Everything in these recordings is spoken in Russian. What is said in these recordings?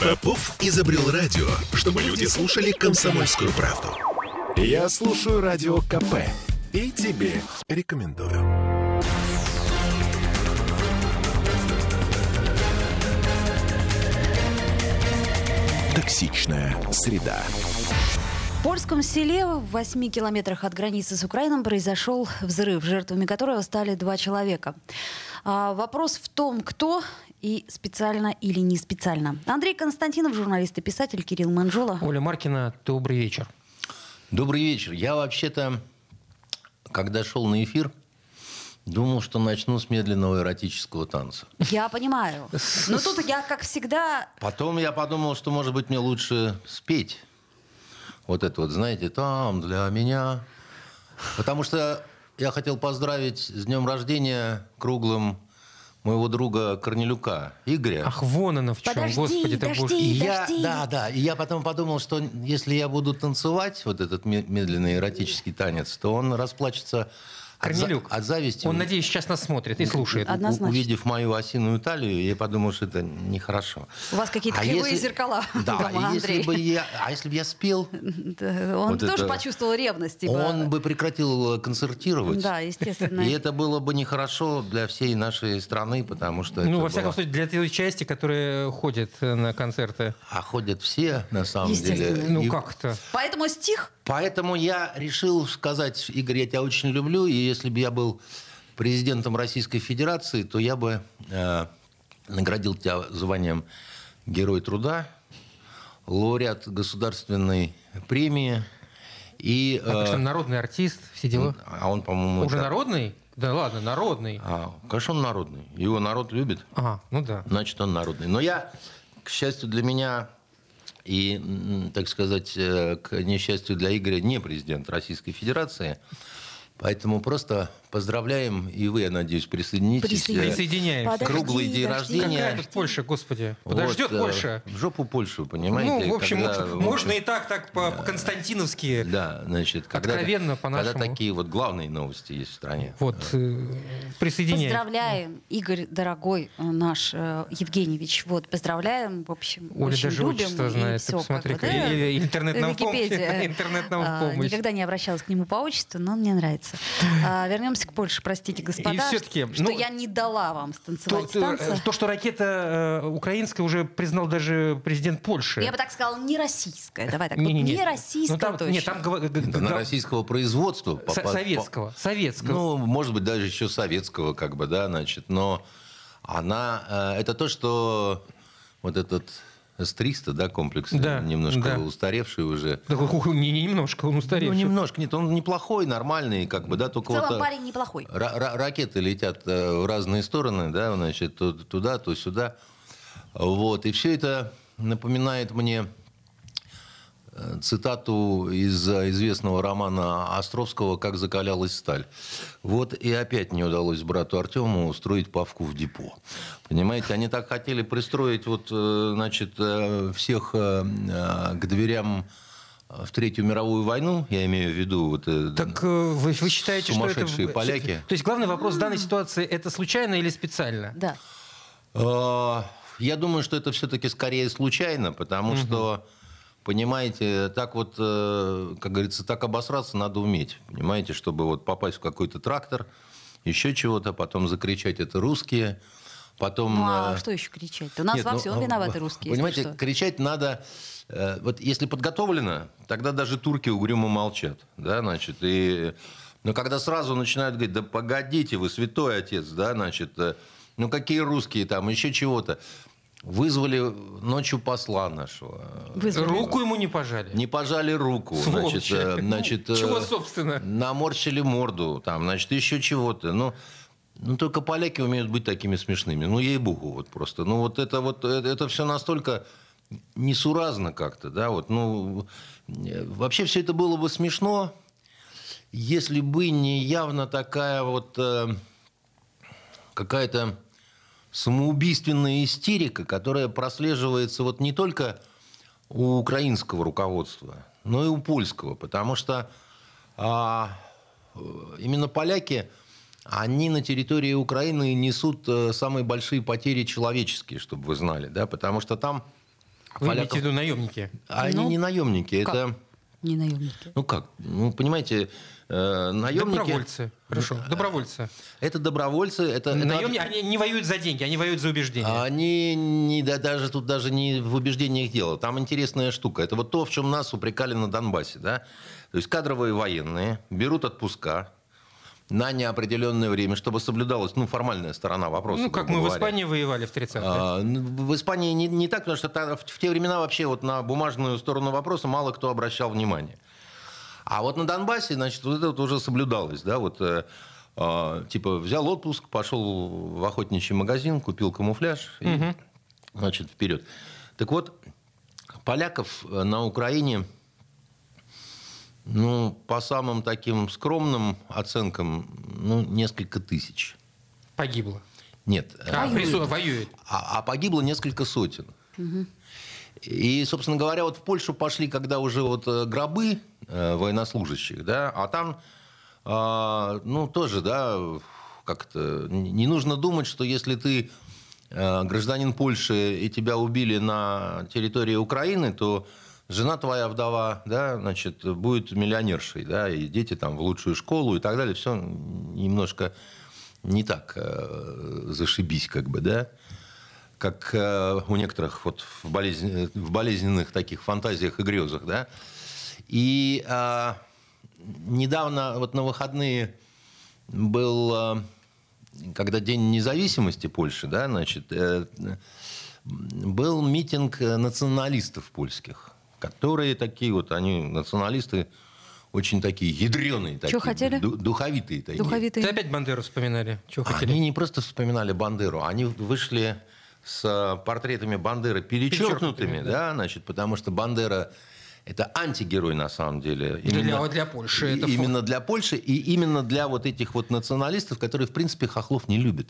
Попов изобрел радио, чтобы люди слушали комсомольскую правду. Я слушаю радио КП и тебе рекомендую. Токсичная среда. В польском селе в 8 километрах от границы с Украиной произошел взрыв, жертвами которого стали два человека. А, вопрос в том, кто и специально или не специально. Андрей Константинов, журналист и писатель, Кирилл Манжула. Оля Маркина, добрый вечер. Добрый вечер. Я вообще-то, когда шел на эфир, думал, что начну с медленного эротического танца. Я понимаю. Но тут я, как всегда... Потом я подумал, что, может быть, мне лучше спеть. Вот это вот, знаете, там для меня. Потому что я хотел поздравить с днем рождения круглым моего друга Корнелюка, Игоря. Ах, вон оно в чем, Подожди, господи ты подожди. боже. И я, подожди. да, да, и я потом подумал, что если я буду танцевать вот этот ме- медленный эротический танец, то он расплачется от, за- Корнелюк, от зависти. Он, надеюсь, сейчас нас смотрит и слушает. А- Однозначно. У- Увидев мою осиную талию, я подумал, что это нехорошо. У вас какие-то А кривые если- зеркала Да, дома, и если Андрей. бы я, а если бы я спел, Да, Он Вот тоже это- почувствовал ревность. типа. он бы прекратил э, концертировать. Да, естественно. И это было бы нехорошо для всей нашей страны, потому что... Ну, во всяком было- случае, для той части, которые ходят э, на концерты. А ходят все, на самом деле. Ну, И как-то. Поэтому стих Поэтому я решил сказать, Игорь, я тебя очень люблю, и если бы я был президентом Российской Федерации, то я бы э, наградил тебя званием Герой труда, лауреат государственной премии и... А, э, народный артист, все дела. а он, по-моему... Уже это- народный? Да ладно, народный. А, конечно, он народный. Его народ любит. Ага, ну да. значит, он народный. Но я, к счастью для меня и, так сказать, э, к несчастью для Игоря, не президент Российской Федерации. Поэтому просто поздравляем, и вы, я надеюсь, присоединитесь. Присоединяемся. Подожди, Круглый день подожди. рождения. Какая тут Польша, господи? вот, Подождет э, Польша. В жопу Польшу, понимаете? Ну, в общем, когда, можно, в можно общем, и так, так по-константиновски. Да, значит, когда, Откровенно, когда по-нашему. такие вот главные новости есть в стране. Вот, э, присоединяемся. Поздравляем, Игорь, дорогой э, наш э, Евгеньевич. Вот, поздравляем, в общем, Оля очень даже любим. отчество знает, ты посмотри, как бы, как- да. интернет нам в помощь. Википедия. Интернет нам в А, помощь. Никогда не обращалась к нему по отчеству, но он мне нравится. А, Вернемся к Польше, простите, господа, что ну, я не дала вам станцевать то, э, то, что ракета э, украинская уже признал даже президент Польши. Я бы так сказала, не российская. Давай так. вот Не-не-не. Не российская Ну, там, точно. Нет, там гова- г- Да г- на г- российского производства. по- со- по- советского. Советского. Ну, может быть, даже еще советского, как бы, да, значит, но она, э, это то, что вот этот С-300, да, комплекс, Да, немножко да. устаревший уже. Да, не, не немножко, он Ну, устаревший. немножко, нет, он неплохой, нормальный, как бы, да, В только целом вот... э, парень неплохой. ра- ра- ракеты летят э, в разные стороны, да, значит, то туда, то сюда. Вот, и все это напоминает мне э, цитату из э, известного романа Островского «Как закалялась сталь». Вот и опять не удалось брату Артему устроить Павку в депо. Понимаете, они так хотели пристроить вот, э, значит, э, всех к дверям в Третью мировую войну, я имею в виду вот, Так э, вы, вы считаете, что это... Сумасшедшие поляки. То есть главный вопрос в данной ситуации это случайно или специально? Да. Э, Я думаю, что это все-таки скорее случайно, потому что, понимаете, так вот, э, как говорится, так обосраться надо уметь, понимаете, чтобы вот попасть в какой-то трактор, еще чего-то, потом закричать «это русские», потом... Ну а э, что еще кричать? У нас нет, во ну, всем э, виноваты русские. Понимаете, что. кричать надо... э, Вот если подготовлено, тогда даже турки угрюмо молчат. Да, значит, и... Но когда сразу начинают говорить, да погодите вы, святой отец, да, значит, ну какие русские там, еще чего-то. Вызвали ночью посла нашего. Вызвали. Руку ему не пожали. Не пожали руку. Значит, Сволочи. э, значит, э, Чего, собственно? наморщили морду, там, значит, еще чего-то. Ну, ну, только поляки умеют быть такими смешными. Ну, ей-богу, вот просто. Ну, вот это вот, это, это все настолько несуразно как-то, да, вот, ну, э, вообще все это было бы смешно, если бы не явно такая вот э, какая-то самоубийственная истерика, которая прослеживается вот не только у украинского руководства, но и у польского, потому что а, именно поляки они на территории Украины несут э, самые большие потери человеческие, чтобы вы знали, да, потому что там Вы поляков... имеете в виду наемники? Они ну, не наемники, как? это... Не наемники. Ну как? Ну, понимаете, э, наемники... Добровольцы. Хорошо, добровольцы. Это добровольцы. Это, Наемники, это... они не воюют за деньги, они воюют за убеждения. Они не, да, даже тут даже не в убеждениях дело. Там интересная штука. Это вот то, в чем нас упрекали на Донбассе. Да? То есть кадровые военные берут отпуска, на неопределенное время, чтобы соблюдалась ну, формальная сторона вопроса. Ну, как мы говоря. в Испании воевали в 30-е. А, в Испании не, не так, потому что в, в те времена вообще вот на бумажную сторону вопроса мало кто обращал внимание. А вот на Донбассе, значит, вот это вот уже соблюдалось, да, вот э, э, типа взял отпуск, пошел в охотничий магазин, купил камуфляж и, угу. значит, вперед. Так вот, поляков э, на Украине ну, по самым таким скромным оценкам, ну, несколько тысяч. Погибло? Нет. А, воюет. воюет. А, а погибло несколько сотен. Угу. И, собственно говоря, вот в Польшу пошли, когда уже вот э, гробы э, военнослужащих, да, а там, э, ну, тоже, да, как-то не нужно думать, что если ты э, гражданин Польши и тебя убили на территории Украины, то жена твоя вдова, да, значит, будет миллионершей, да, и дети там в лучшую школу и так далее. Все немножко не так э, зашибись, как бы, да, как э, у некоторых вот в, болезнь, в болезненных таких фантазиях и грезах, да. И э, недавно, вот на выходные был, э, когда День независимости Польши, да, значит, э, был митинг националистов польских которые такие вот, они националисты, очень такие ядреные. Такие, хотели? Духовитые такие. Духовитые. Ты опять Бандеру вспоминали? Чего хотели? Они не просто вспоминали Бандеру, они вышли с портретами Бандеры перечеркнутыми, перечеркнутыми да, да, значит, потому что Бандера это антигерой на самом деле. Именно для, для Польши. Это именно фон. для Польши и именно для вот этих вот националистов, которые, в принципе, хохлов не любят.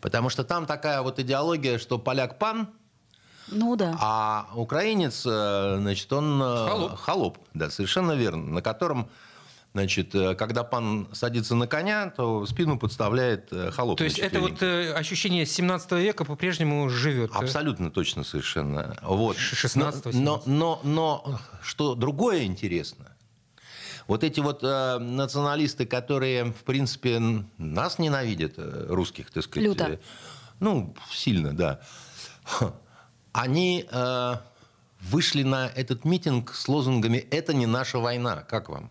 Потому что там такая вот идеология, что поляк пан, ну да. А украинец, э, значит, он э, холоп. холоп, да, совершенно верно, на котором Значит, э, когда пан садится на коня, то спину подставляет холоп. То есть это вот э, ощущение 17 века по-прежнему живет? Абсолютно точно совершенно. Вот. 16 но, но, но, но что другое интересно, вот эти вот э, националисты, которые, в принципе, нас ненавидят, русских, так сказать. Люто. Ну, сильно, да они э, вышли на этот митинг с лозунгами «Это не наша война». Как вам?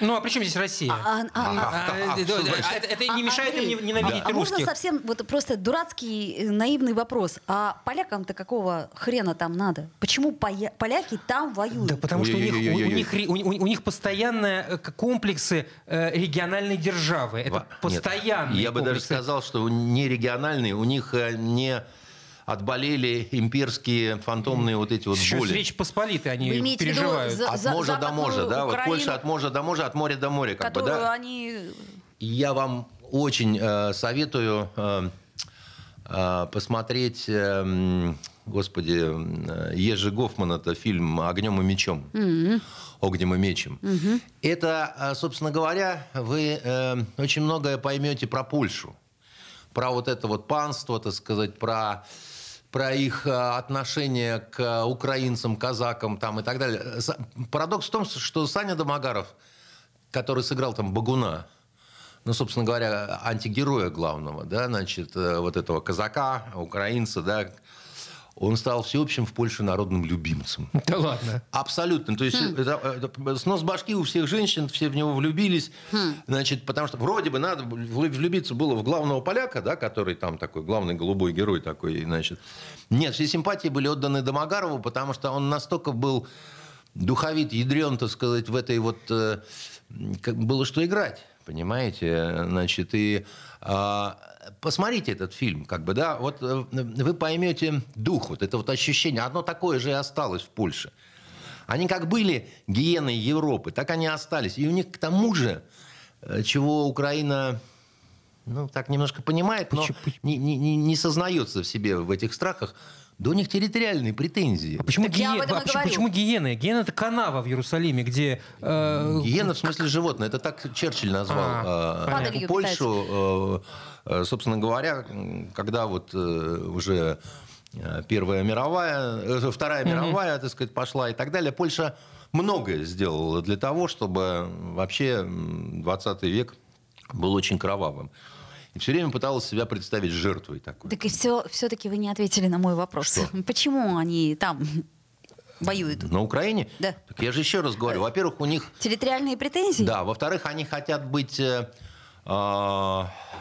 Ну, а при чем здесь Россия? А, а, а, а, это, не мешает им ненавидеть да. русских. А можно совсем вот просто дурацкий э, наивный вопрос. А полякам-то какого хрена там надо? Почему поляки там воюют? Да потому что у них, у, них, у, у них постоянные э, комплексы э, региональной державы. Это постоянные Я бы даже сказал, что не региональные, у них не отболели имперские фантомные вот эти вот Сейчас боли. Речь Посполитой они переживают. За, от моря до моря, да, вот Польша от моря до моря, от моря до моря. Как бы, да? они... Я вам очень э, советую э, э, посмотреть, э, господи, э, Ежи Гофман, это фильм «Огнем и мечом». Mm-hmm. «Огнем и мечем». Mm-hmm. Это, э, собственно говоря, вы э, очень многое поймете про Польшу. Про вот это вот панство, так сказать, про про их э, отношение к украинцам, казакам там и так далее. Парадокс в том, что Саня Домогаров, который сыграл там Багуна, ну, собственно говоря, антигероя главного, да, значит, э, вот этого казака, украинца, да, он стал всеобщим в Польше народным любимцем. Да ладно? Абсолютно. То есть хм. это, это, снос башки у всех женщин, все в него влюбились. Хм. Значит, потому что вроде бы надо влюбиться было в главного поляка, да, который там такой главный голубой герой такой, значит. Нет, все симпатии были отданы Домогарову, потому что он настолько был духовит, ядрен, так сказать, в этой вот... Э, как было что играть, понимаете? Значит, и... Э, посмотрите этот фильм, как бы, да, вот э, вы поймете дух, вот это вот ощущение, одно такое же и осталось в Польше. Они как были гиеной Европы, так они остались. И у них к тому же, э, чего Украина ну, так немножко понимает, но не, не, не, не сознается в себе в этих страхах. Да у них территориальные претензии. А почему, гие... а, почему, почему гиены? Гиена это канава в Иерусалиме, где... Э... Гиена в смысле животное. Это так Черчилль назвал а, э, Польшу. Э, собственно говоря, когда вот э, уже э, Первая мировая, э, Вторая mm-hmm. мировая, так сказать, пошла и так далее, Польша многое сделала для того, чтобы вообще 20 век был очень кровавым. И все время пыталась себя представить жертвой такой. Так и все, все-таки вы не ответили на мой вопрос. Что? Почему они там воюют? На Украине? Да. Так я же еще раз говорю. Во-первых, у них... Территориальные претензии? Да. Во-вторых, они хотят быть э, э,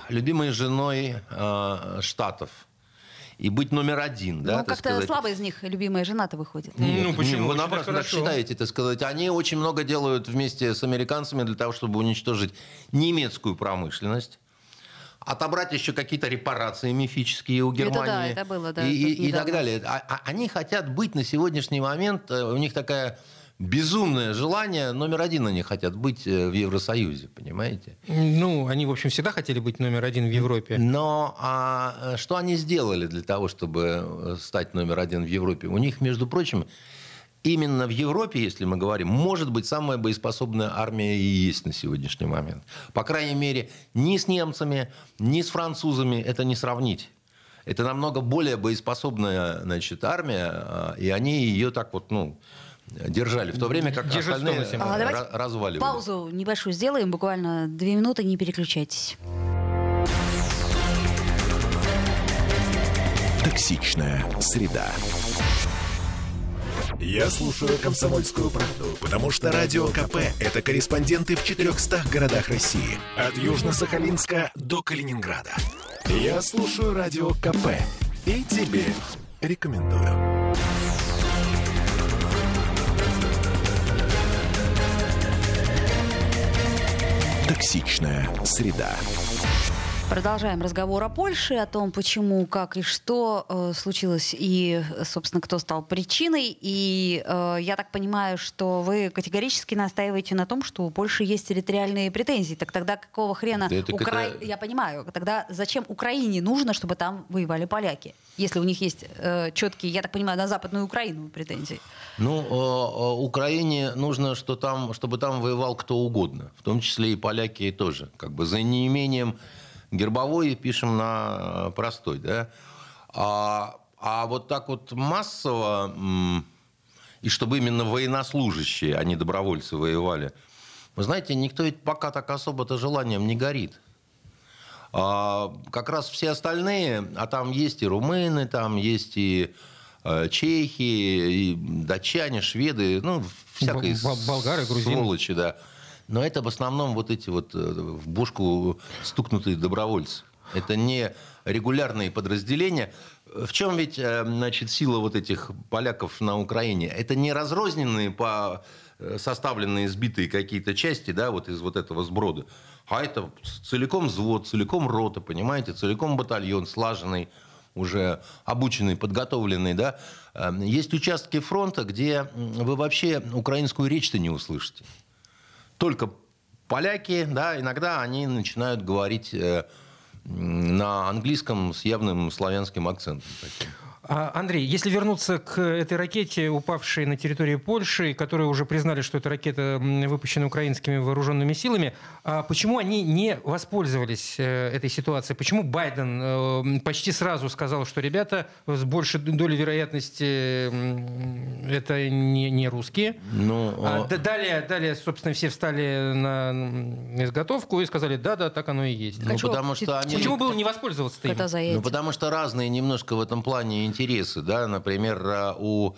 любимой женой э, Штатов и быть номер один. Да, ну, как-то слабо из них любимая жена-то выходит. Нет, ну, почему? Вы напрасно так считаете, это сказать. Они очень много делают вместе с американцами для того, чтобы уничтожить немецкую промышленность отобрать еще какие-то репарации мифические у Германии. Это да, это было, да. И, и, и так далее. А, а, они хотят быть на сегодняшний момент, э, у них такая безумное желание, номер один они хотят быть э, в Евросоюзе, понимаете? Ну, они, в общем, всегда хотели быть номер один в Европе. Но а э, что они сделали для того, чтобы э, стать номер один в Европе? У них, между прочим, именно в Европе, если мы говорим, может быть самая боеспособная армия и есть на сегодняшний момент. По крайней мере, ни с немцами, ни с французами это не сравнить. Это намного более боеспособная значит, армия, и они ее так вот, ну, держали, в то время как Держит остальные а, разваливали. Паузу небольшую сделаем, буквально две минуты, не переключайтесь. Токсичная среда. Я слушаю «Комсомольскую правду», потому что «Радио КП» — это корреспонденты в 400 городах России. От Южно-Сахалинска до Калининграда. Я слушаю «Радио КП» и тебе рекомендую. Токсичная среда. Продолжаем разговор о Польше, о том, почему, как и что э, случилось и, собственно, кто стал причиной. И э, я так понимаю, что вы категорически настаиваете на том, что у Польши есть территориальные претензии. Так тогда какого хрена... Да Укра... это... Я понимаю. Тогда зачем Украине нужно, чтобы там воевали поляки? Если у них есть э, четкие, я так понимаю, на Западную Украину претензии. Ну, э, Украине нужно, что там, чтобы там воевал кто угодно. В том числе и поляки тоже. Как бы за неимением гербовой пишем на простой, да. А, а вот так вот массово, и чтобы именно военнослужащие, а не добровольцы воевали, вы знаете, никто ведь пока так особо-то желанием не горит. А, как раз все остальные, а там есть и румыны, там есть и э, чехи, и датчане, шведы, ну, всякие болгары, грузины. сволочи, да. Но это в основном вот эти вот э, в бушку стукнутые добровольцы. Это не регулярные подразделения. В чем ведь э, значит, сила вот этих поляков на Украине? Это не разрозненные по э, составленные, сбитые какие-то части, да, вот из вот этого сброда, а это целиком взвод, целиком рота, понимаете, целиком батальон, слаженный, уже обученный, подготовленный, да. Есть участки фронта, где вы вообще украинскую речь-то не услышите только поляки, да, иногда они начинают говорить э, на английском с явным славянским акцентом. Таким. А, Андрей, если вернуться к этой ракете, упавшей на территории Польши, которые уже признали, что эта ракета выпущена украинскими вооруженными силами, а почему они не воспользовались э, этой ситуацией? Почему Байден э, почти сразу сказал, что ребята с большей долей вероятности это не, не русские? Ну, а, а... Далее, далее, собственно, все встали на изготовку и сказали, да-да, так оно и есть. Ну, потому что они... Почему было не воспользоваться? Ну, потому что разные немножко в этом плане интересы. Да? Например, а, у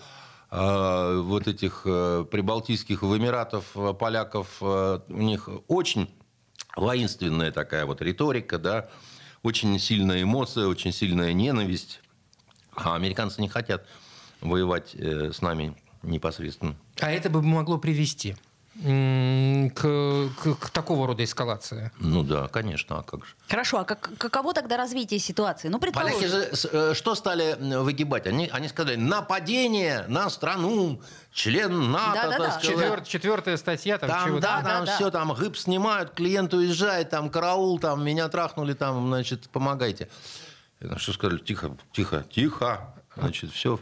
а, вот этих э, прибалтийских в Эмиратов э, поляков э, у них очень воинственная такая вот риторика, да, очень сильная эмоция, очень сильная ненависть. А американцы не хотят воевать с нами непосредственно. А это бы могло привести к, к- к такого рода эскалации? Ну да, конечно, а как же. Хорошо, а как, каково тогда развитие ситуации? Ну, предположим. Поляки же э, что стали м, выгибать? Они, они сказали, нападение на страну, член НАТО, Да-да-да. так сказать. Четвер- четвертая статья, там, Там, чего-то. да, Да, там да, да. все, там гыб снимают, клиент уезжает, там караул, там меня трахнули, там, значит, помогайте. Что сказали, тихо, тихо, тихо, значит, все,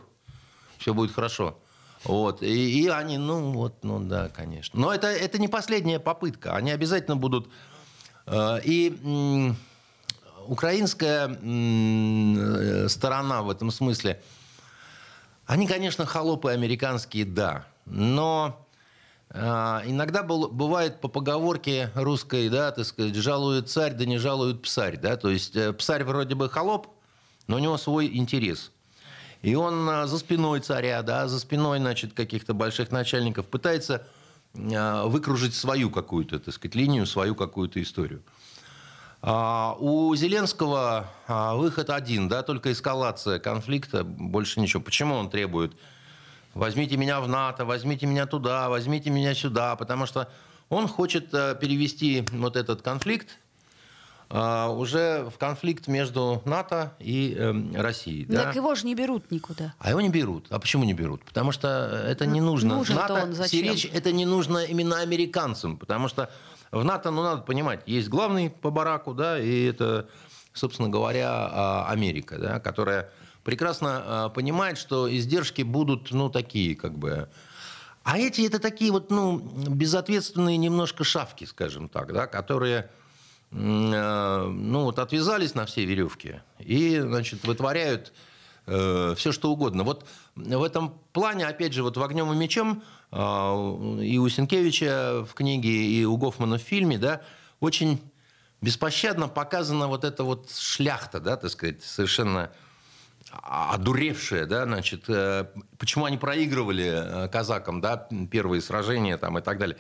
все будет хорошо. Вот. И, и они, ну вот, ну да, конечно. Но это, это не последняя попытка. Они обязательно будут... э, И украинская э, сторона в этом смысле, они, конечно, холопы американские, да. Но а, иногда был- бывает по поговорке русской, да, так сказать, жалует царь, да не жалует псарь, да, то есть э, псарь вроде бы холоп, но у него свой интерес. И он а, за спиной царя, да, за спиной, значит, каких-то больших начальников пытается а, выкружить свою какую-то, так сказать, линию, свою какую-то историю. А, У Зеленского выход один, да, только эскалация конфликта, больше ничего. Почему он требует возьмите меня в НАТО, возьмите меня туда, возьмите меня сюда, потому что он хочет перевести вот этот конфликт уже в конфликт между НАТО и эм, Россией. да. Так его же не берут никуда. А его не берут. А почему не берут? Потому что это не Ну, нужно. нужен-то НАТО он зачем? сиречь это не нужно именно американцам, потому что в НАТО, ну, надо понимать, есть главный по бараку, да, и это, собственно говоря, а, Америка, да, которая прекрасно а, понимает, что издержки будут, ну, такие, как бы... А эти это такие вот, ну, безответственные немножко шавки, скажем так, да, которые э, ну, вот отвязались на все веревки и, значит, вытворяют все, что угодно. Вот в этом плане, опять же, вот в «Огнем и мечом» а, и у Сенкевича в книге, и у Гофмана в фильме, да, очень беспощадно показана вот эта вот шляхта, да, так сказать, совершенно одуревшая, да, значит, э, почему они проигрывали э, казакам, да, первые сражения там и так далее.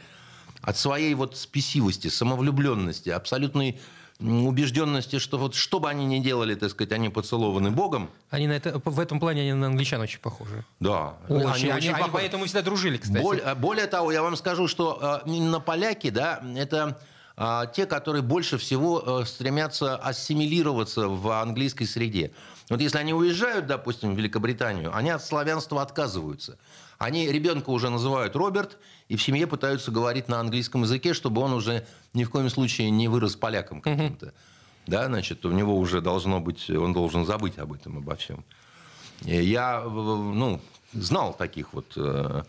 От своей вот спесивости, самовлюбленности, абсолютной убежденности, что вот что бы они ни делали, так сказать, они поцелованы Богом. Они на это, в этом плане они на англичан очень похожи. Да. Очень, они они, они похожи. поэтому всегда дружили, кстати. Боль- э, более того, я вам скажу, что именно поляки, да, это э, те, которые больше всего стремятся ассимилироваться в английской среде. Вот если они уезжают, допустим, в Великобританию, они от славянства отказываются. Они ребенка уже называют Роберт, и в семье пытаются говорить на английском языке, чтобы он уже ни в коем случае не вырос поляком каким-то. Да, значит, у него уже должно быть, он должен забыть об этом, обо всем. Я, ну, знал таких вот э,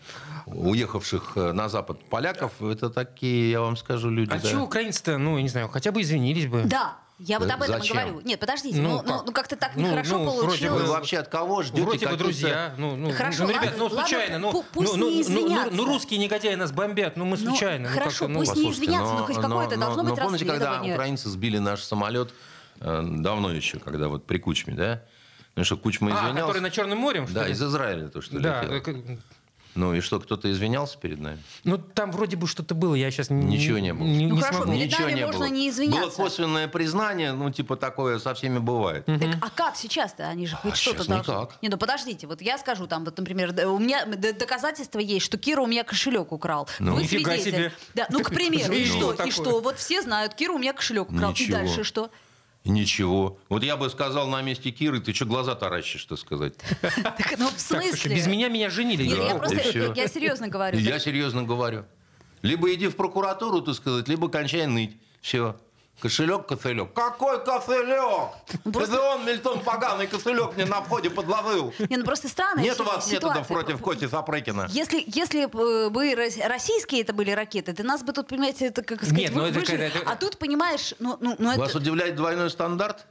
уехавших э, на Запад поляков. Это такие, я вам скажу, люди. А да. чего украинцы-то, ну, я не знаю, хотя бы извинились бы. Да, я вот Да об этом и говорю. Нет, подождите, Ну, ну, ну, как? ну, как-то так Ну, нехорошо ну, вроде получилось. Вы вообще от кого ждете Вроде бы друзья. Ну, ну, Хорошо, ну, ребят, ладно, ну, ладно, случайно. ну, пу- пусть ну, не ну, ну, ну, извинятся. ну, русские негодяи нас бомбят, ну, мы Ну, случайно. ну, хорошо, ну, пусть не Послушайте, извиняться, но хоть какое-то должно быть помните, когда украинцы сбили наш самолет э, давно еще, когда вот при Кучме, да? Ну что, Кучма А, извинялся? который на Черном море, что Да, ли? из Израиля то, что Да, летело. Ну и что, кто-то извинялся перед нами? ну там вроде бы что-то было, я сейчас Ничего не было. Не, Ну, не хорошо, смогу. перед Ничего нами не можно было. не извиняться. Было косвенное признание, ну типа такое со всеми бывает. Так, а как сейчас-то? Они же хоть А что-то сейчас должны... никак. Не, ну подождите, вот я скажу там, вот, например, у меня доказательства есть, что Кира у меня кошелек украл. Ну. Вы Нифига свидетель. себе. Да, ну, к примеру, и что? И что? Вот все знают, Кира у меня кошелек украл. И дальше что? Ничего. Вот я бы сказал на месте Киры, ты что глаза таращишь, что сказать? Так, ну, в смысле? без меня меня женили. Нет, я просто, я серьезно говорю. Я серьезно говорю. Либо иди в прокуратуру, так сказать, либо кончай ныть. Все. Кошелек, кошелек. Какой кошелек? Просто- Это он, Мильтон, поганый кошелек мне на входе подложил. Не, ну просто странная Нет у вас методов ситуация. против Коти Сапрыкина. Если, если бы бы рос- российские это были ракеты, то нас бы тут, понимаете, это как сказать, Нет, ну вы- это выжили. это- А тут, понимаешь, ну, ну, ну Вас это... удивляет двойной стандарт?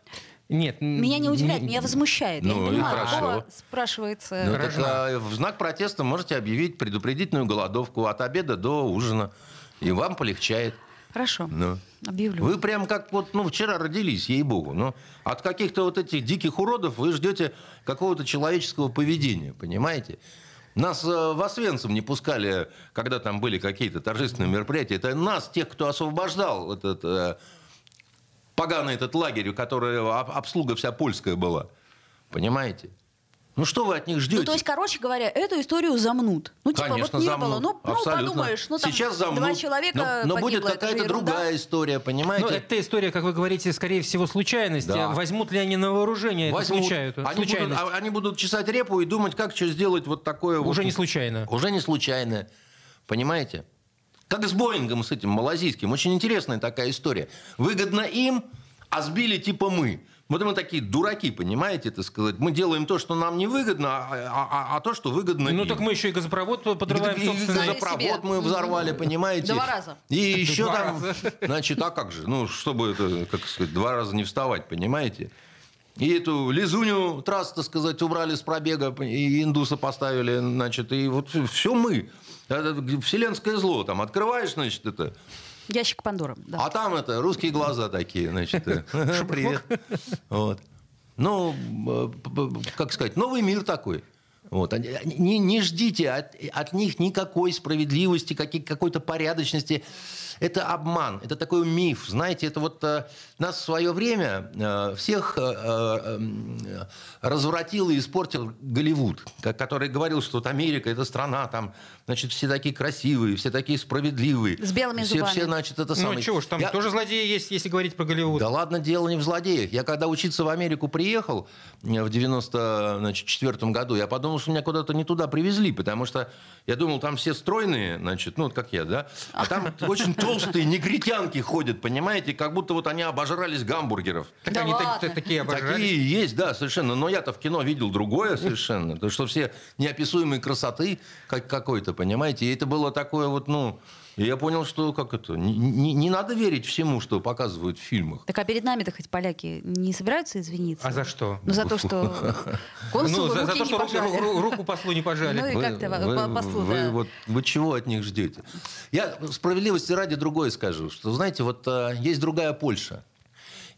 Нет. Меня не удивляет, не- меня возмущает. я Ну, не и понимаю, хорошо. спрашивается... Ну, Хорошо. так, а, в знак протеста можете объявить предупредительную голодовку от обеда до ужина. И вам полегчает. Хорошо, Ну. объявлю. Вы прям как вот, ну, вчера родились, ей-богу. Ну, от каких-то вот этих диких уродов вы ждете какого-то человеческого поведения, понимаете? Нас э, в Освенцим не пускали, когда там были какие-то торжественные мероприятия. Это нас, тех, кто освобождал этот э, поганый этот лагерь, у которого об- обслуга вся польская была. Понимаете? Ну что вы от них ждете? Ну, то есть, короче говоря, эту историю замнут. Ну, типа, Конечно, вот не замнут. было. Ну, ну, Абсолютно. подумаешь, ну, там Сейчас замнут. два человека но, но будет это какая-то другая история, понимаете? Ну, эта история, как вы говорите, скорее всего, случайность. Да. А Возьмут ли они на вооружение Возьмут. эту случаю- они, будут, случайность? а- они будут чесать репу и думать, как что сделать вот такое. Уже вот. не случайно. Уже не случайно. Понимаете? Как с Боингом, с этим малазийским. Очень интересная такая история. Выгодно им, а сбили типа мы. Вот мы такие дураки, понимаете, это сказать. Мы делаем то, что нам не выгодно, а, а- а- а то, что выгодно Ну им. так мы еще и газопровод подрываем И- и собственно. Газопровод себе. мы взорвали, понимаете? Два раза. И еще Два там, раза. значит, а как же? Ну, чтобы это, как сказать, два раза не вставать, понимаете? И эту лизуню трасс, так сказать, убрали с пробега, и индуса поставили, значит, и вот все мы. Это вселенское зло. Там открываешь, значит, это, Ящик Пандоры, да. а там это русские глаза такие, значит, э, привет. Вот. Ну, э, как сказать, новый мир такой. Вот. Не, не ждите от, от них никакой справедливости, какой- какой-то порядочности. Это обман, это такой миф. Знаете, это вот э, нас в свое время э, всех э, развратил и испортил Голливуд, ко- который говорил, что вот Америка это страна, там, значит, все такие красивые, все такие справедливые. С белыми все, зубами. Все, значит, это Ну самое. чего ж, там Я- тоже злодеи есть, если говорить про Голливуд. да ладно, дело не в злодеях. Я когда учиться в Америку приехал в 94 году, я подумал, что меня куда-то не туда привезли, потому что я думал, там все стройные, значит, ну, вот как я, да, а там очень толстые негритянки ходят, понимаете, как будто вот они обожрались гамбургеров. Так Да они так- ладно. так- такие обожрались. Такие есть, да, совершенно. Но я-то в кино видел другое совершенно. То, что все неописуемые красоты как какой-то, понимаете. И это было такое вот, ну... И я понял, что как это... Не, не- не надо верить всему, что показывают в фильмах. Так а перед нами-то хоть поляки не собираются извиниться? А за что? Ну, за то, что Ну, за, за руки то, не что пожали. ру- руку послу не пожали. Ну и как-то по- послу, вы, да. вот, вы чего от них ждете? Я справедливости ради другое скажу, что, знаете, вот э, есть другая Польша.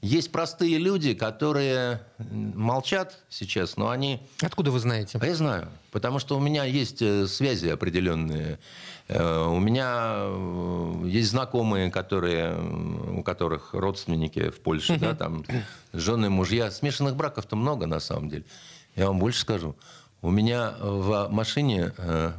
Есть простые люди, которые молчат сейчас, но они... Откуда вы знаете? А я знаю, потому что у меня есть э, связи определенные. Э, У меня э, есть знакомые, которые, у которых родственники в Польше, да, там жены, мужья. Смешанных браков-то много на самом деле. Я вам больше скажу. У меня в машине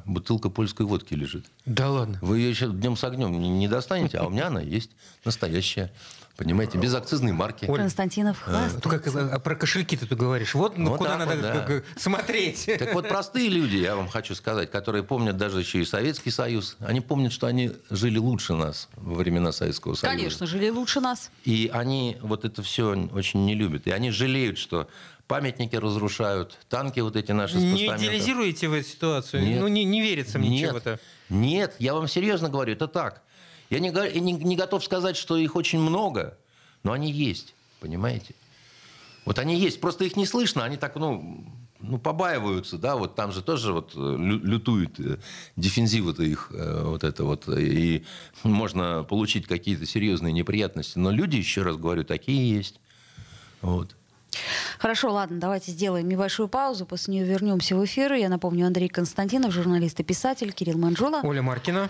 бутылка польской водки лежит. Да ладно. Вы ее еще днем с огнем не- не достанете, а у меня она есть настоящая. Понимаете, без акцизной марки. Оль, Константинов Ну, как, хвастается. а про кошельки ты говоришь. Вот, ну, Вот куда так надо вот, да. как, э, смотреть. Так вот, простые люди, я вам хочу сказать, которые помнят даже еще и Советский Союз, они помнят, что они жили лучше нас во времена Советского Союза. Конечно, жили лучше нас. И они вот это все очень не любят. И они жалеют, что памятники разрушают, танки вот эти наши с Не идеализируете вы эту ситуацию? Нет. Ну, не, не верится мне Нет, чего-то. нет, я вам серьезно говорю, это так. Я не, не, не готов сказать, что их очень много, но они есть, понимаете? Вот они есть, просто их не слышно, они так, ну, ну побаиваются, да, вот там же тоже вот э, лю- лютует э, дефензива-то их, э, вот это вот, и можно получить какие-то серьезные неприятности, но люди, еще раз говорю, такие есть, вот. Хорошо, ладно, давайте сделаем небольшую паузу, после нее вернемся в эфир. Я напомню, Андрей Константинов, журналист и писатель, Кирилл Манжула. Оля Маркина.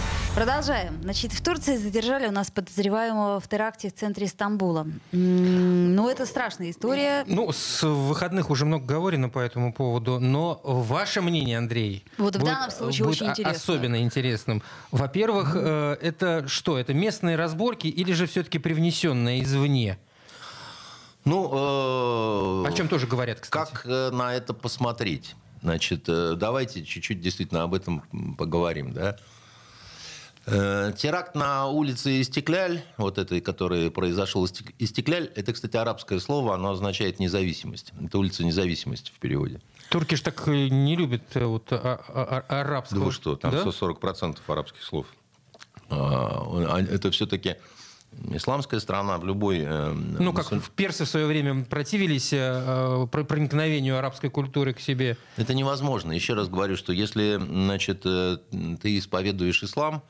Продолжаем. Значит, в Турции задержали у нас подозреваемого в теракте в центре Стамбула. Ну, это страшная история. Ну, с выходных уже много говорено по этому поводу, но ваше мнение, Андрей, Вот в будет- данном случае будет очень интересно. особенно интересным. Во-первых, э, это что? Это местные разборки или же все-таки привнесенные извне? Ну, э, О чем тоже говорят, кстати. Как э, на это посмотреть? Значит, э, давайте чуть-чуть действительно об этом поговорим, да? Э, Теракт на улице Истекляль, вот этой, который произошел Истек- Истекляль, это, кстати, арабское слово, оно означает независимость. Это улица независимости в переводе. Турки ж так э, не любят э, вот а- а- а- арабского. Да вы что, там Да? 140% арабских слов. А, а, Это все-таки исламская страна в любой... Ну, как в персы в свое время противились э, про- проникновению арабской культуры к себе. Это невозможно. Еще раз говорю, что если значит, ты исповедуешь ислам,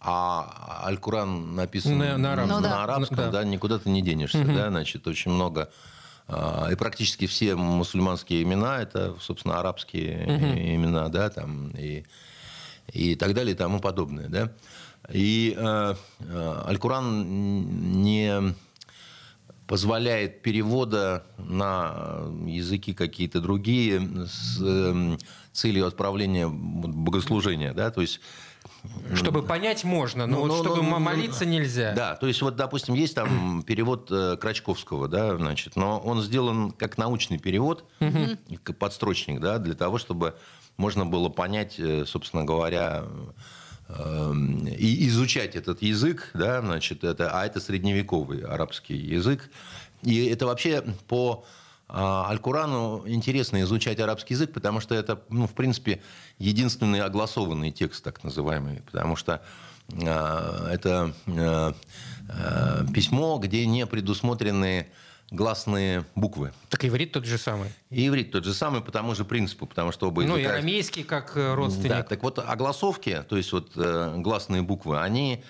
а Аль-Куран написан На- на арабском. Ну да. на арабском, Да. да, никуда ты не денешься, да, значит, очень много а, и практически все мусульманские имена это, собственно, арабские имена, да, там и и так далее и тому подобное, да. И э, э, Аль-Куран не позволяет перевода на языки какие-то другие с э, целью отправления богослужения, да, то есть Чтобы понять можно, но Ну, вот ну, чтобы ну, ну, молиться нельзя. Да, то есть вот, допустим, есть там перевод э, Крачковского, да, значит, но он сделан как научный перевод, как подстрочник, да, для того, чтобы можно было понять, э, собственно говоря, э, и изучать этот язык, да, значит, это, а это средневековый арабский язык. И это вообще по Аль-Курану интересно изучать арабский язык, потому что это, ну, в принципе, единственный огласованный текст, так называемый. Потому что а, это а, а, письмо, где не предусмотрены гласные буквы. Так иврит тот же самый. И иврит тот же самый по тому же принципу, потому что оба Ну, и арамейский как э, родственник. да, так вот огласовки, то есть вот э, гласные буквы, они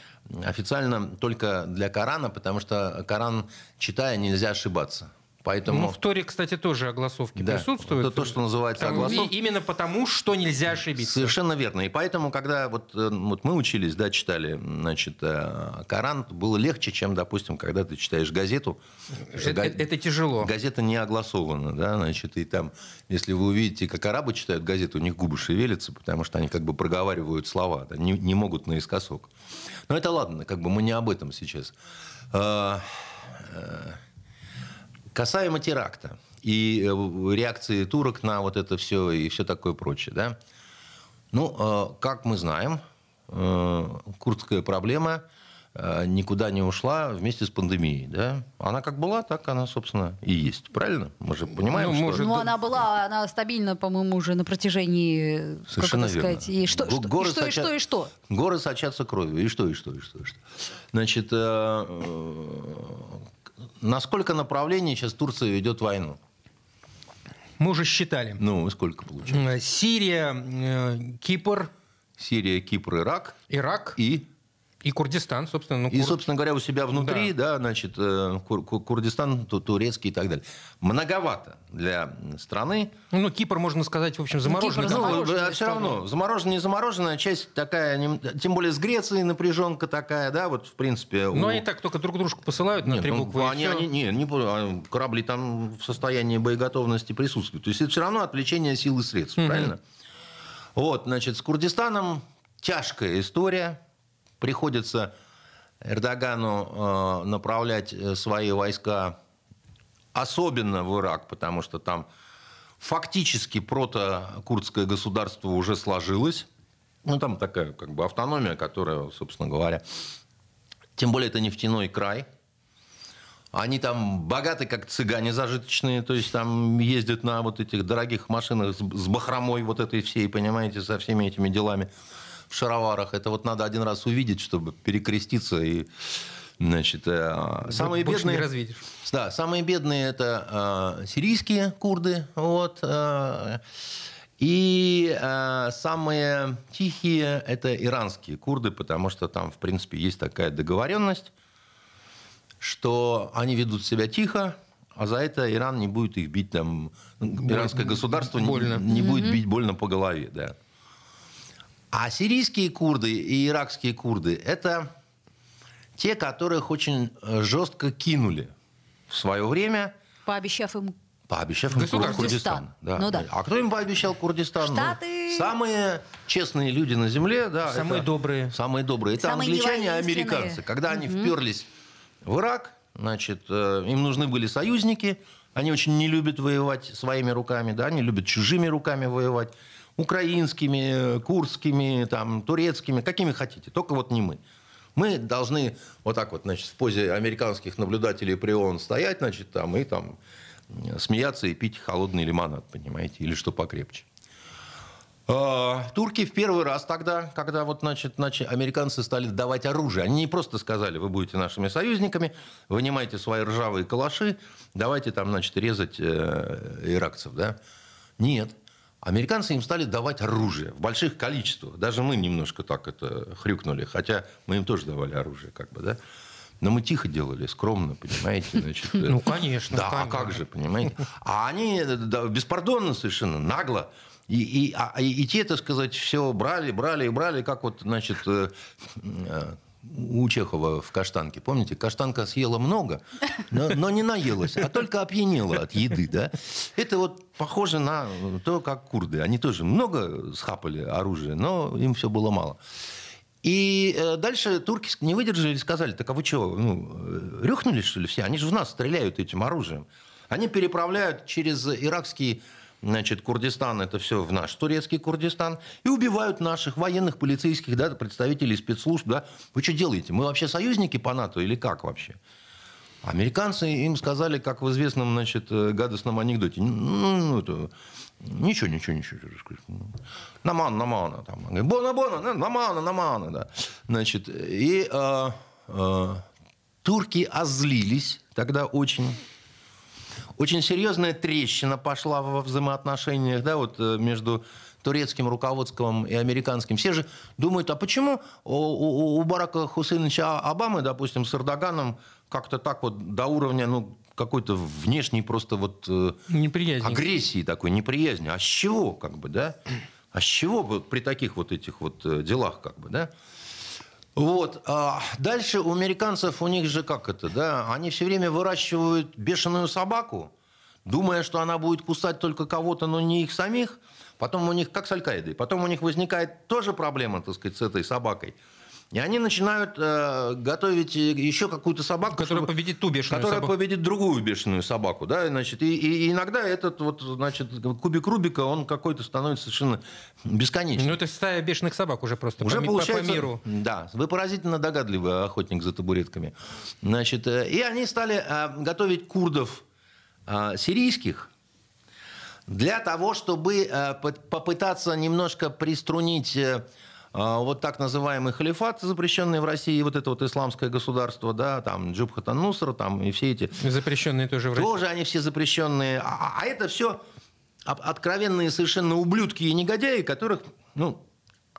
официально только для Корана, потому что Коран, читая, нельзя ошибаться. Поэтому... Ну, в Торе, кстати, тоже огласовки Да, присутствуют. это то, что называется Там огласовки. Именно потому, что нельзя ошибиться. Совершенно верно. И поэтому, когда вот, э, вот мы учились, да, читали, значит, э, Коран, было легче, чем, допустим, когда ты читаешь газету. Это, Га- это- это тяжело. Газета не огласована, да, значит, и там, если вы увидите, как арабы читают газету, у них губы шевелятся, потому что они как бы проговаривают слова, да, не, не могут наискосок. Но это ладно, как бы мы не об этом сейчас. Касаемо теракта и э, реакции турок на вот это все и все такое прочее, да. Ну, э, как мы знаем, э, курдская проблема никуда не ушла вместе с пандемией, да. Она как была, так она, собственно, и есть. Правильно? Мы же понимаем, Ну, что... может, Ну, она была, она стабильна, по-моему, уже на протяжении, как Совершенно это сказать, верно. и что, Го- что, и горы что, и что, и что? Горы сочатся кровью. И что, и что, и что, и что. Значит, на сколько направлений сейчас Турция ведет войну? Мы уже считали. Ну, сколько получается? Э, Сирия, э, Кипр, Сирия, Кипр, Ирак Ирак и, и Курдистан, собственно. Ну, И, Кур- собственно говоря, у себя внутри, да, значит, э, Кур- Кур- Курдистан, Ту- турецкий и так далее. Многовато для страны. Ну, Кипр, можно сказать, в общем, замороженный. Кипр да. замороженный. Замороженная все равно, замороженная, не замороженная, часть такая, не- тем более с Грецией напряженка такая, да, вот в принципе. Но у- они так только друг дружку посылают на Нет, три ну, буквы. и они, они- не, не, а корабли там в состоянии боеготовности присутствуют. То есть это все равно отвлечение сил и средств, правильно? Вот, значит, с Курдистаном тяжкая история. Приходится Эрдогану э, направлять э, свои войска, особенно в Ирак, потому что там фактически протокурдское государство уже сложилось. Ну, там такая как бы автономия, которая, собственно говоря, тем более это нефтяной край. Они там богаты, как цыгане зажиточные, то есть там ездят на вот этих дорогих машинах с, с бахромой вот этой всей, понимаете, со всеми этими делами в шароварах. Это вот надо один раз увидеть, чтобы перекреститься и, значит, э, самые Больше бедные... не развидишь. Да, самые бедные это э, сирийские курды, вот, э, и э, самые тихие это иранские курды, потому что там, в принципе, есть такая договоренность, что они ведут себя тихо, а за это Иран не будет их бить там, иранское государство не- больно. не, будет бить больно по голове, да. А сирийские курды и иракские курды это те, которых очень э, жестко кинули в свое время, Пообещав им пообещав им Государство. Курдистан. Да. Ну да. А кто им пообещал Курдистан? Ну, Штаты. самые честные люди на земле, да. Самые это- добрые. Самые добрые. Это Самые англичане и американцы. Когда они вперлись в Ирак, значит, э, им нужны были союзники. Они очень не любят воевать своими руками, да, они любят чужими руками воевать. Украинскими, курдскими, там, турецкими, какими хотите. Только вот не мы. Мы должны вот так вот, значит, в позе американских наблюдателей при ООН стоять, значит, там, и там смеяться и пить холодный лимонад, понимаете, или что покрепче. А, Турки в первый раз тогда, когда вот, значит, начали, американцы стали давать оружие, они не просто сказали, вы будете нашими союзниками, вынимайте свои ржавые калаши, давайте там, значит, резать э, иракцев, да? Нет. Американцы им стали давать оружие в больших количествах. Даже мы немножко так это хрюкнули, хотя мы им тоже давали оружие, как бы, да. Но мы тихо делали, скромно, понимаете? Значит, ну, конечно. Да, конечно. а как же, понимаете? А они да, беспардонно совершенно, нагло. И, и, а, и те, так сказать, все брали, брали и брали, как вот, значит, э, э, у Чехова в каштанке. Помните, каштанка съела много, но, но не наелась, а только опьянела от еды. Да? Это вот похоже на то, как курды. Они тоже много схапали оружия, но им все было мало. И э, дальше турки не выдержали и сказали, так а вы что, ну, э, рюхнулись, что ли, все? Они же в нас стреляют этим оружием. Они переправляют через иракский значит, Курдистан, это все в наш турецкий Курдистан, и убивают наших военных, полицейских, да, представителей спецслужб, да. Вы что делаете? Мы вообще союзники по НАТО или как вообще? Американцы им сказали, как в известном, значит, э, гадостном анекдоте, ну, ну это, ничего, ничего, ничего. Наман, намана. Там. Бона, бона, намана, намана. Да. Значит, и э, э, турки озлились тогда очень очень серьезная трещина пошла во взаимоотношениях да, вот, э, между турецким руководством и американским. Все же думают, а почему у, у, у Барака Хусейновича Обамы, допустим, с Эрдоганом как-то так вот до уровня, ну, какой-то внешней просто вот э, неприязни. агрессии такой, неприязни. А с чего, как бы, да? А с чего бы при таких вот этих вот э, делах, как бы, да? Вот. А дальше у американцев, у них же как это, да, они все время выращивают бешеную собаку, думая, что она будет кусать только кого-то, но не их самих. Потом у них, как с Аль-Каидой, потом у них возникает тоже проблема, так сказать, с этой собакой – и они начинают э, готовить еще какую-то собаку. Которая чтобы, победит ту бешеную Которая собаку. победит другую бешеную собаку. Да? Значит, и, и иногда этот вот, значит, кубик Рубика, он какой-то становится совершенно бесконечным. Ну, это стая бешеных собак уже просто уже по, получается, по миру. Да, вы поразительно догадливый охотник за табуретками. Значит, э, и они стали э, готовить курдов э, сирийских, для того, чтобы э, попытаться немножко приструнить а, вот так называемый халифат, запрещенный в России, вот это вот исламское государство, да, там Джубхат Нусра, там и все эти... Запрещенные тоже в России. Тоже они все запрещенные. А, а, а это все откровенные совершенно ублюдки и негодяи, которых, ну,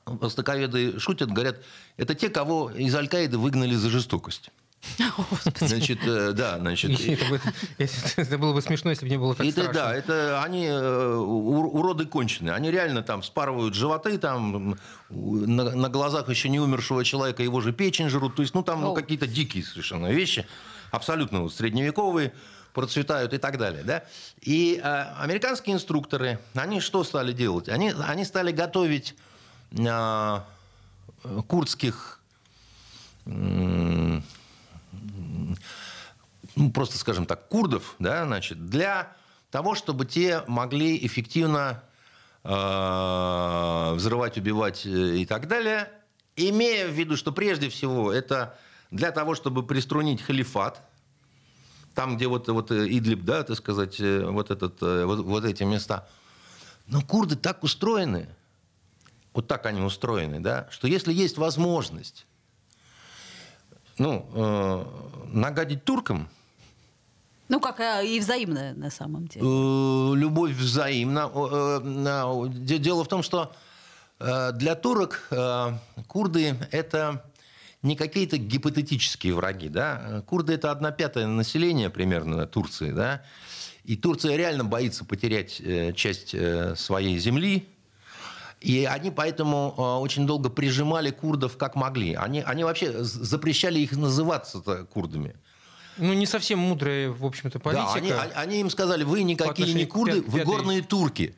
востоковеды шутят, говорят, это те, кого из Аль-Каиды выгнали за жестокость. Значит, э, да, значит... Это было бы смешно, если бы не было так это, Да, это они э, уроды конченые. Они реально там спарывают животы, там на, на глазах еще не умершего человека его же печень жрут. То есть, ну, там ну, какие-то дикие совершенно вещи, абсолютно вот, средневековые процветают и так далее. Да? И э, американские инструкторы, они что стали делать? Они, они стали готовить э, курдских ну, просто, скажем так, курдов, да, значит, для того, чтобы те могли эффективно э, взрывать, убивать э, и так далее, имея в виду, что прежде всего это для того, чтобы приструнить халифат, там, где вот, вот э, Идлиб, да, так сказать, э, вот, этот, вот, вот эти места. Но курды так устроены, вот так они устроены, да, что если есть возможность ну, э, нагадить туркам, ну, как и взаимная на самом деле. Э, любовь взаимна. Э, дело в том, что э, для турок курды – это не какие-то гипотетические враги. Да? Курды – это одна пятая населения примерно Турции. Да? И Турция реально боится потерять часть своей земли, и они поэтому очень долго прижимали курдов как могли. Они, они вообще запрещали их называться курдами. Ну, не совсем мудрая, в общем-то, политика. Да, они, они им сказали, вы никакие не курды, вы горные турки.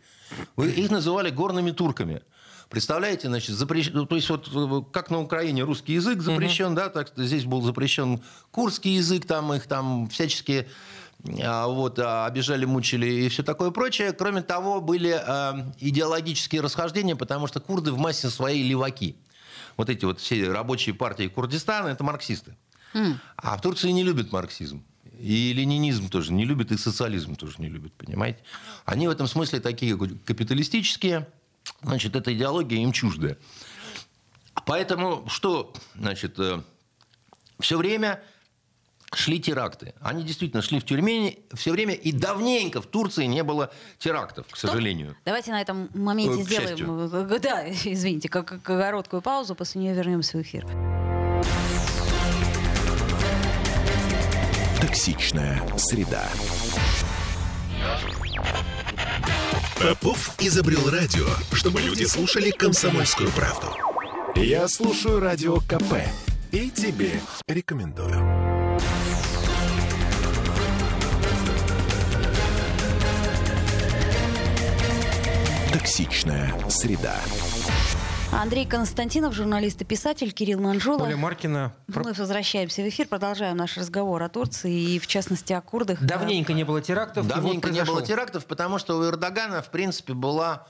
Вы их называли горными турками. Представляете, значит, запрещен, ну, то есть вот как на Украине русский язык запрещен, угу. да, так здесь был запрещен курский язык, там их там всячески а, вот, а, обижали, мучили и все такое прочее. Кроме того, были э, идеологические расхождения, потому что курды в массе своей леваки. Вот эти вот все рабочие партии Курдистана – это марксисты. А в Турции не любят марксизм. И ленинизм тоже не любят, и социализм тоже не любят, понимаете? Они в этом смысле такие капиталистические, значит, эта идеология им чуждая. Поэтому что, значит, э, все время шли теракты. Они действительно шли в тюрьме все время, и давненько в Турции не было терактов, к сожалению. Давайте на этом моменте Э, к сделаем, счастью. э, да, извините, как, как короткую паузу, после нее вернемся в эфир. Токсичная среда. Попов изобрел радио, чтобы люди слушали комсомольскую правду. Я слушаю радио КП и тебе рекомендую. Токсичная среда. Андрей Константинов, журналист и писатель, Кирилл Манжула. Оля Маркина. Мы возвращаемся в эфир, продолжаем наш разговор о Турции и, в частности, о курдах. Давненько не было терактов. и вот Давненько не было терактов, потому что у Эрдогана, в принципе, была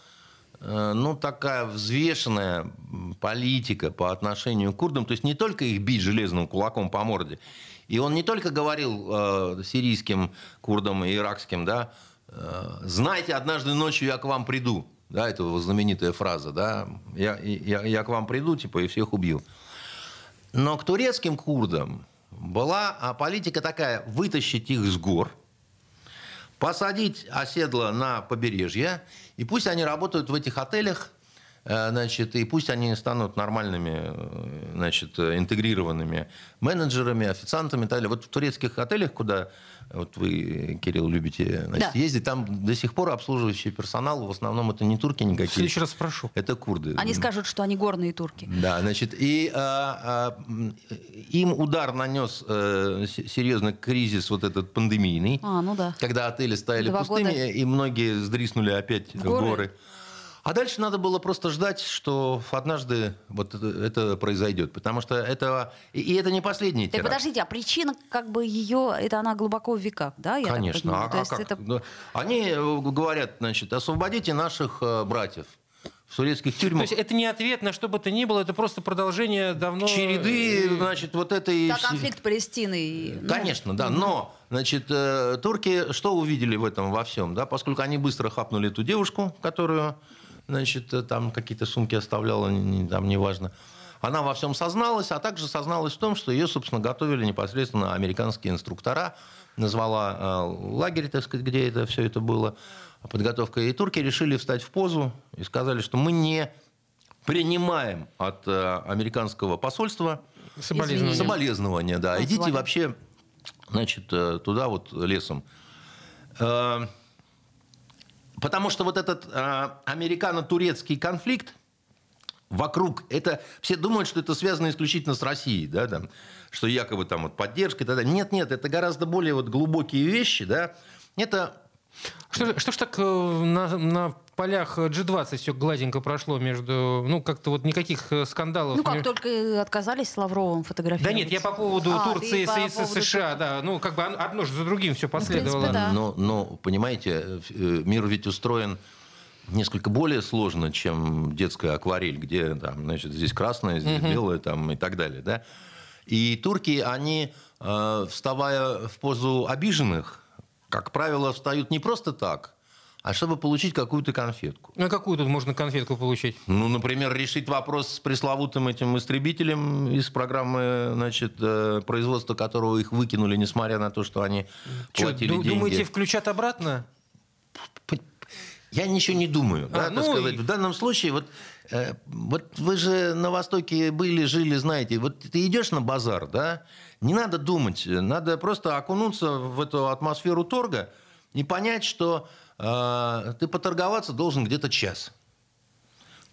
э, ну, такая взвешенная политика по отношению к курдам. То есть не только их бить железным кулаком по морде. И он не только говорил э, сирийским курдам и иракским, да, «Знайте, однажды ночью я к вам приду». Да, это его знаменитая фраза, да, я, я, я к вам приду, типа, и всех убью. Но к турецким курдам была а, политика такая, вытащить их с гор, посадить оседло на побережье, и пусть они работают в этих отелях, э, значит, и пусть они станут нормальными, э, значит, э, интегрированными менеджерами, официантами и так далее. Вот в турецких отелях, куда вот вы, Кирилл, любите значит, Да. ездить, там до сих пор обслуживающий персонал, в основном это не турки В никакие, следующий раз спрошу. это курды. Они скажут, что они горные турки. Да, значит, и а, а, им удар нанес э, с- серьезный кризис вот этот пандемийный, А, ну да. когда отели стояли Два пустыми, года. и многие сдриснули опять в горы. горы. А дальше надо было просто ждать, что однажды вот это, произойдет. Потому что это... И, это не последний Так теракт. подождите, а причина как бы ее, это она глубоко в веках, да? я так Конечно. А, То а как? это- Ну, Они э, говорят, значит, освободите наших э, братьев в турецких тюрьмах. То есть это не ответ на что бы то ни было, это просто продолжение давно... Череды, э, значит, вот этой... Вс- конфликт Палестины. и, ну, Конечно, да. Но, значит, турки что увидели в этом во всем, да? Поскольку они быстро хапнули эту девушку, которую, значит, э, там какие-то сумки оставляла, там неважно. Она во всем созналась, а также созналась в том, что ее, собственно, готовили непосредственно американские инструктора. Назвала э, лагерь, так сказать, где это все это было. Подготовка. И турки решили встать в позу и сказали, что мы не принимаем от э, американского посольства Соболезнования. Соболезнования, да. Идите вообще, значит, туда вот лесом. Потому что вот этот э, американо-турецкий конфликт вокруг, это все думают, что это связано исключительно с Россией, да, там, что якобы там вот поддержка и так далее. Нет, нет, это гораздо более вот глубокие вещи, да. Это Что, ж- что ж так э, на, на полях G20 все гладенько прошло между... Ну, как-то вот никаких э, скандалов. Ну как, не- только отказались с Лавровым Да фотографировать. нет, я по поводу А, Турции по и С- поводу США, Турции. да. Ну, как бы од- одно же за другим все последовало. принципе, да. Но, но, понимаете, э, мир ведь устроен несколько более сложно, чем детская акварель, где там, значит, здесь красное, здесь белое там, и так далее. Да? И турки, они, э, вставая в позу обиженных, как правило, встают не просто так, а чтобы получить какую-то конфетку. А какую тут можно конфетку получить? Ну, например, решить вопрос с пресловутым этим истребителем из программы значит, э, производства которого их выкинули, несмотря на то, что они Чё, платили ду- деньги. думаете, включат обратно? Я ничего не думаю. да, А, так ну сказать. и- В данном случае, вот, э, вот вы же на Востоке были, жили, знаете, вот ты идешь на базар, да, не надо думать, надо просто окунуться в эту атмосферу торга и понять, что э, ты поторговаться должен где-то час.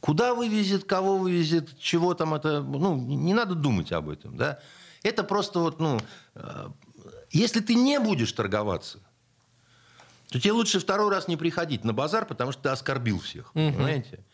Куда вывезет, кого вывезет, чего там это, ну, не надо думать об этом, да. Это просто вот, ну, э, если ты не будешь торговаться, то тебе лучше второй раз не приходить на базар, потому что ты оскорбил всех, понимаете?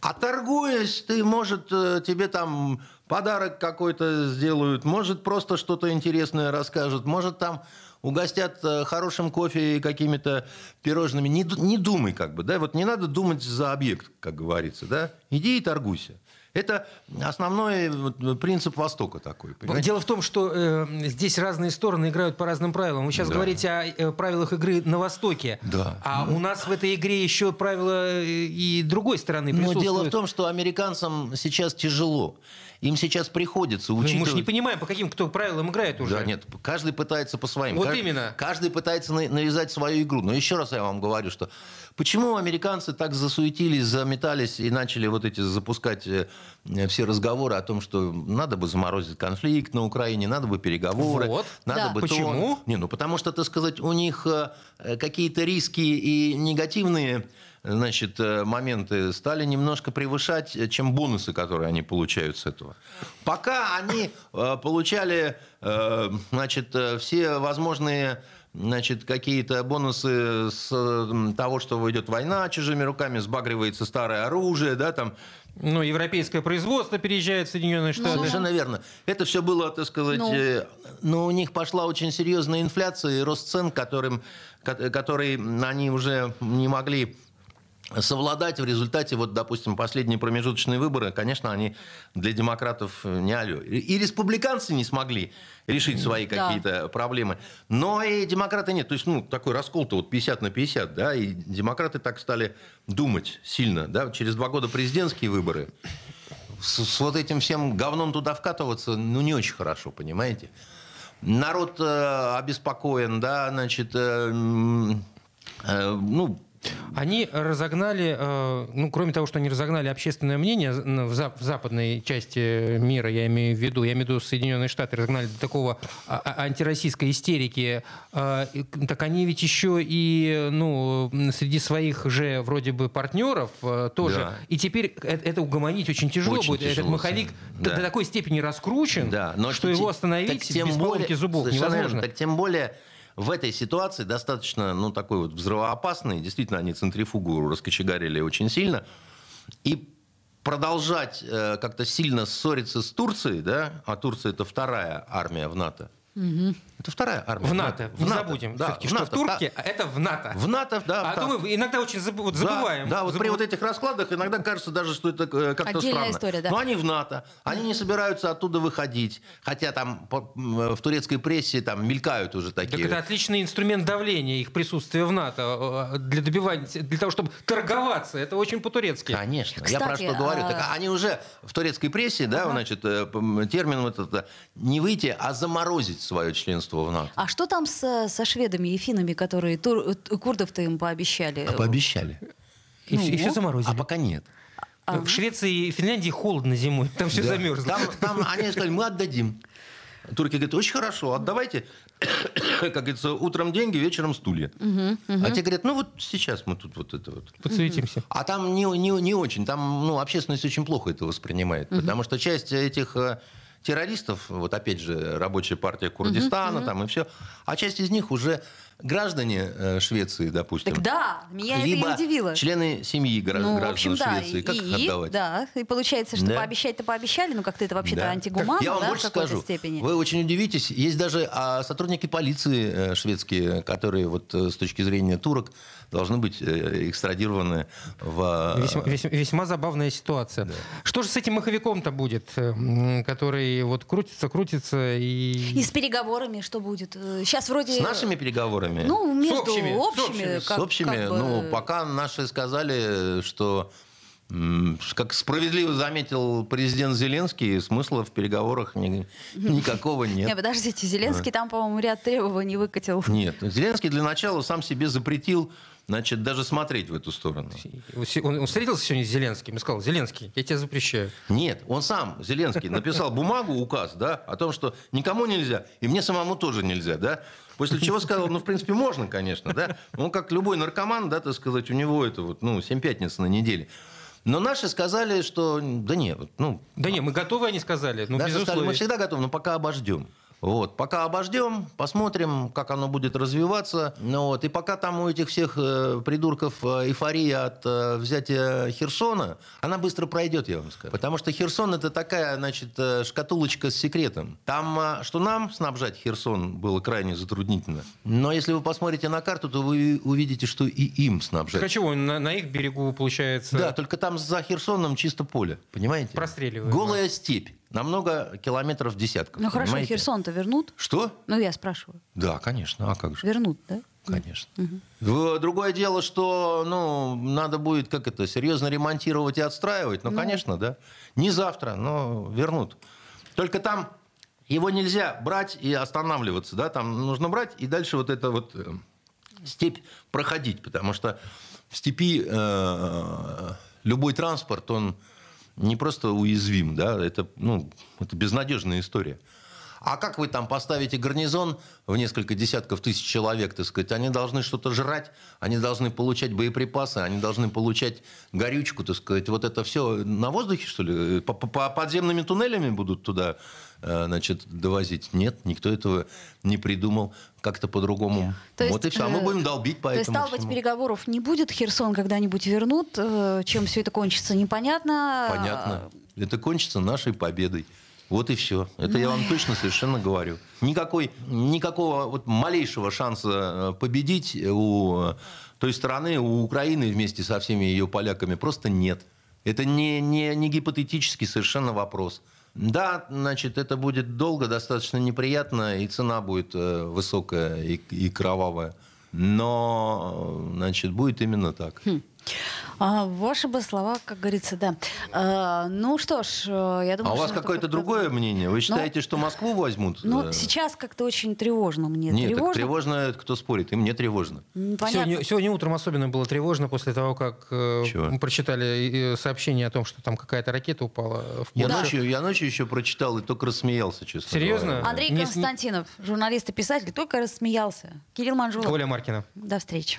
А торгуясь, ты, может, э, тебе там подарок какой-то сделают, может, просто что-то интересное расскажут, может, там угостят э, хорошим кофе и какими-то пирожными. Не, не думай, как бы, да, вот не надо думать за объект, как говорится, да. Иди и торгуйся. Это основной вот, принцип Востока такой. понимаете? Дело в том, что э, здесь разные стороны играют по разным правилам. Вы сейчас Да. говорите о э, правилах игры на Востоке. Да. А у нас в этой игре еще правила э, и другой стороны Но присутствуют. дело в том, что американцам сейчас тяжело. Им сейчас приходится Ну, учитывать... Мы же не понимаем, по каким кто правилам играет уже. Да, нет, каждый пытается по своим. Вот Кажд- именно. Каждый пытается на- навязать свою игру. Но еще раз я вам говорю, что почему американцы так засуетились, заметались и начали вот эти запускать э, э, все разговоры о том, что надо бы заморозить конфликт на Украине, надо бы переговоры, Вот. надо Да. бы то. Почему? Не, ну потому что, так сказать, у них э, э, какие-то риски и негативные значит, э, моменты стали немножко превышать, э, чем бонусы, которые они получают с этого. Пока они э, получали э, значит, э, все возможные значит, какие-то бонусы с того, что идет война чужими руками, сбагривается старое оружие, да, там, Ну, европейское производство переезжает в Соединенные Штаты. Совершенно верно. Это все было, так сказать, Ну. э, но у них пошла очень серьезная инфляция и рост цен, которым, ко- который они уже не могли совладать в результате, вот, допустим, последние промежуточные выборы, конечно, они для демократов не алё. И республиканцы не смогли решить свои Да. какие-то проблемы, но и демократы нет. То есть, ну, такой раскол-то вот 50 на 50, да, и демократы так стали думать сильно, да, через два года президентские выборы, с, с вот этим всем говном туда вкатываться, ну, не очень хорошо, понимаете? Народ э, обеспокоен, да, значит, э, э, ну, Они разогнали, э, ну, кроме того, что они разогнали общественное мнение в за- в западной части мира, я имею в виду, я имею в виду Соединенные Штаты, разогнали до такого а- а- антироссийской истерики, э, так они ведь еще и, ну, среди своих же вроде бы партнеров э, тоже. Да. И теперь это угомонить очень тяжело Очень будет. Этот тяжело, маховик Сань. до Да. до такой степени раскручен, Да, но что те- его так остановить тем без поломки зубов невозможно. Так тем более в этой ситуации достаточно, ну, такой вот взрывоопасный. Действительно, они центрифугу раскочегарили очень сильно. И продолжать э, как-то сильно ссориться с Турцией, да, а Турция это вторая армия в НАТО. Это вторая армия. В НАТО, В не НАТО, забудем. да, в что в. Турке, а это в НАТО. В НАТО, да. А да. то мы иногда очень забы- вот Да, забываем. Да, вот при Забы- вот этих раскладах иногда кажется даже, что это э, как-то Отдельная странно. история, да. Но они в НАТО, они не собираются оттуда выходить. Хотя там м, в турецкой прессе там мелькают уже Так такие. это отличный инструмент давления, их присутствие в НАТО, э, для добивания, для того, чтобы торговаться. Это очень по-турецки. Конечно. Я про Кстати, что говорю. а- Так они уже в турецкой прессе, да, значит, э, п- термин вот это не выйти, а заморозить свое членство в НАТО. А что там со, со шведами и финнами, которые тур- э, курдов-то им пообещали? А пообещали. И, все, Ну, заморозили. А пока нет. В Швеции и Финляндии холодно зимой, там все Да. замерзло. Там, там они сказали, мы отдадим. Турки говорят, очень хорошо, отдавайте, как говорится, утром деньги, вечером стулья. А те говорят, ну вот сейчас мы тут вот это вот. Подсуетимся. А там не, не, не очень, там ну, общественность очень плохо это воспринимает, потому что часть этих э, террористов, вот опять же, рабочая партия Курдистана там и все, а часть из них уже граждане э, Швеции, допустим. Так да, меня либо это и удивило. члены семьи гра- Ну, граждан общем, да. Швеции. Как и, их отдавать? Да, и получается, что Да. пообещать-то пообещали, но как-то это вообще-то Да. антигуманно, Я вам да, больше в какой-то скажу. степени. Вы очень удивитесь. Есть даже а, сотрудники полиции э, шведские, которые вот э, с точки зрения турок должны быть э, экстрадированы в... Весьма, весьма- весьма забавная ситуация. Что же с этим маховиком-то будет, э, который вот крутится, крутится и... И с переговорами что будет? Сейчас вроде... С нашими переговорами? Ну, между общими, с общими. общими, с как- общими? как бы- Ну, пока наши сказали, что... Как справедливо заметил президент Зеленский, смысла в переговорах ни- никакого нет. Не, подождите, Зеленский там, по-моему, ряд требований выкатил. Нет, Зеленский для начала сам себе запретил, значит, даже смотреть в эту сторону. Он, он встретился сегодня с Зеленским и сказал, Зеленский, я тебя запрещаю. Нет, он сам, Зеленский, написал бумагу, указ, да, о том, что никому нельзя, и мне самому тоже нельзя, да. После чего сказал, ну, в принципе, можно, конечно, да. Ну, как любой наркоман, да, так сказать, у него это вот, ну, 7 пятниц на неделе. Но наши сказали, что, да нет, ну, Да не, мы готовы, они сказали. Ну, наши сказали, мы всегда готовы, но пока обождем. Вот. Пока обождем, посмотрим, как оно будет развиваться. Ну, вот. И пока там у этих всех э, придурков э, эйфория от э, взятия Херсона, она быстро пройдет, я вам скажу. Потому что Херсон это такая, значит, э, шкатулочка с секретом. Там, э, что нам снабжать Херсон было крайне затруднительно. Но если вы посмотрите на карту, то вы увидите, что и им снабжать. Так а чего, на, на их берегу получается... Да, только там за Херсоном чисто поле, понимаете? Простреливаем. Голая степь. На много километров десятков. Ну хорошо? Херсон-то вернут? Что? Ну, я спрашиваю. Да, конечно. А как же? Вернут, да? Конечно. В- Другое дело, что ну, надо будет как это серьезно ремонтировать и отстраивать. Ну, конечно, да. Не завтра, но вернут. Только там его нельзя брать и останавливаться, да. Там нужно брать и дальше вот это вот э, степь проходить, потому что в степи э, любой транспорт, он не просто уязвим, да, это, ну, это безнадежная история. А как вы там поставите гарнизон в несколько десятков тысяч человек, так сказать, они должны что-то жрать, они должны получать боеприпасы, они должны получать горючку, так сказать. Вот это все на воздухе, что ли? По, по- по подземными туннелями будут туда, значит, довозить? Нет, никто этого не придумал. Как-то по-другому. То есть, вот и все. А мы э, будем долбить по То есть, этому стало быть, переговоров не будет, Херсон когда-нибудь вернут, э, чем все это кончится, непонятно. Понятно. Это кончится нашей победой. Вот и все. Это я вам точно совершенно говорю. Никакой, никакого вот малейшего шанса э, победить у э, той стороны, у Украины вместе со всеми ее поляками просто нет. Это не, не, не гипотетический совершенно вопрос. Да, значит, это будет долго, достаточно неприятно, и цена будет э, высокая и, и кровавая. Но, значит, будет именно так. А, ваши бы слова, как говорится, да. А, ну что ж, э, я думаю, А у вас какое-то другое мнение? Вы считаете, что Москву возьмут? Ну, Э, сейчас как-то очень тревожно мне. Нет, так тревожно. тревожно, это кто спорит, и мне тревожно. М, Понятно. Сегодня, сегодня утром особенно было тревожно после того, как э, Чего? мы прочитали сообщение о том, что там какая-то ракета упала в Я, Польшу. ночью, я ночью еще прочитал и только рассмеялся, честно Серьезно? говоря. Андрей Не- Константинов, журналист и писатель, только рассмеялся. Кирилл Манжулов. Оля Маркина. До встречи.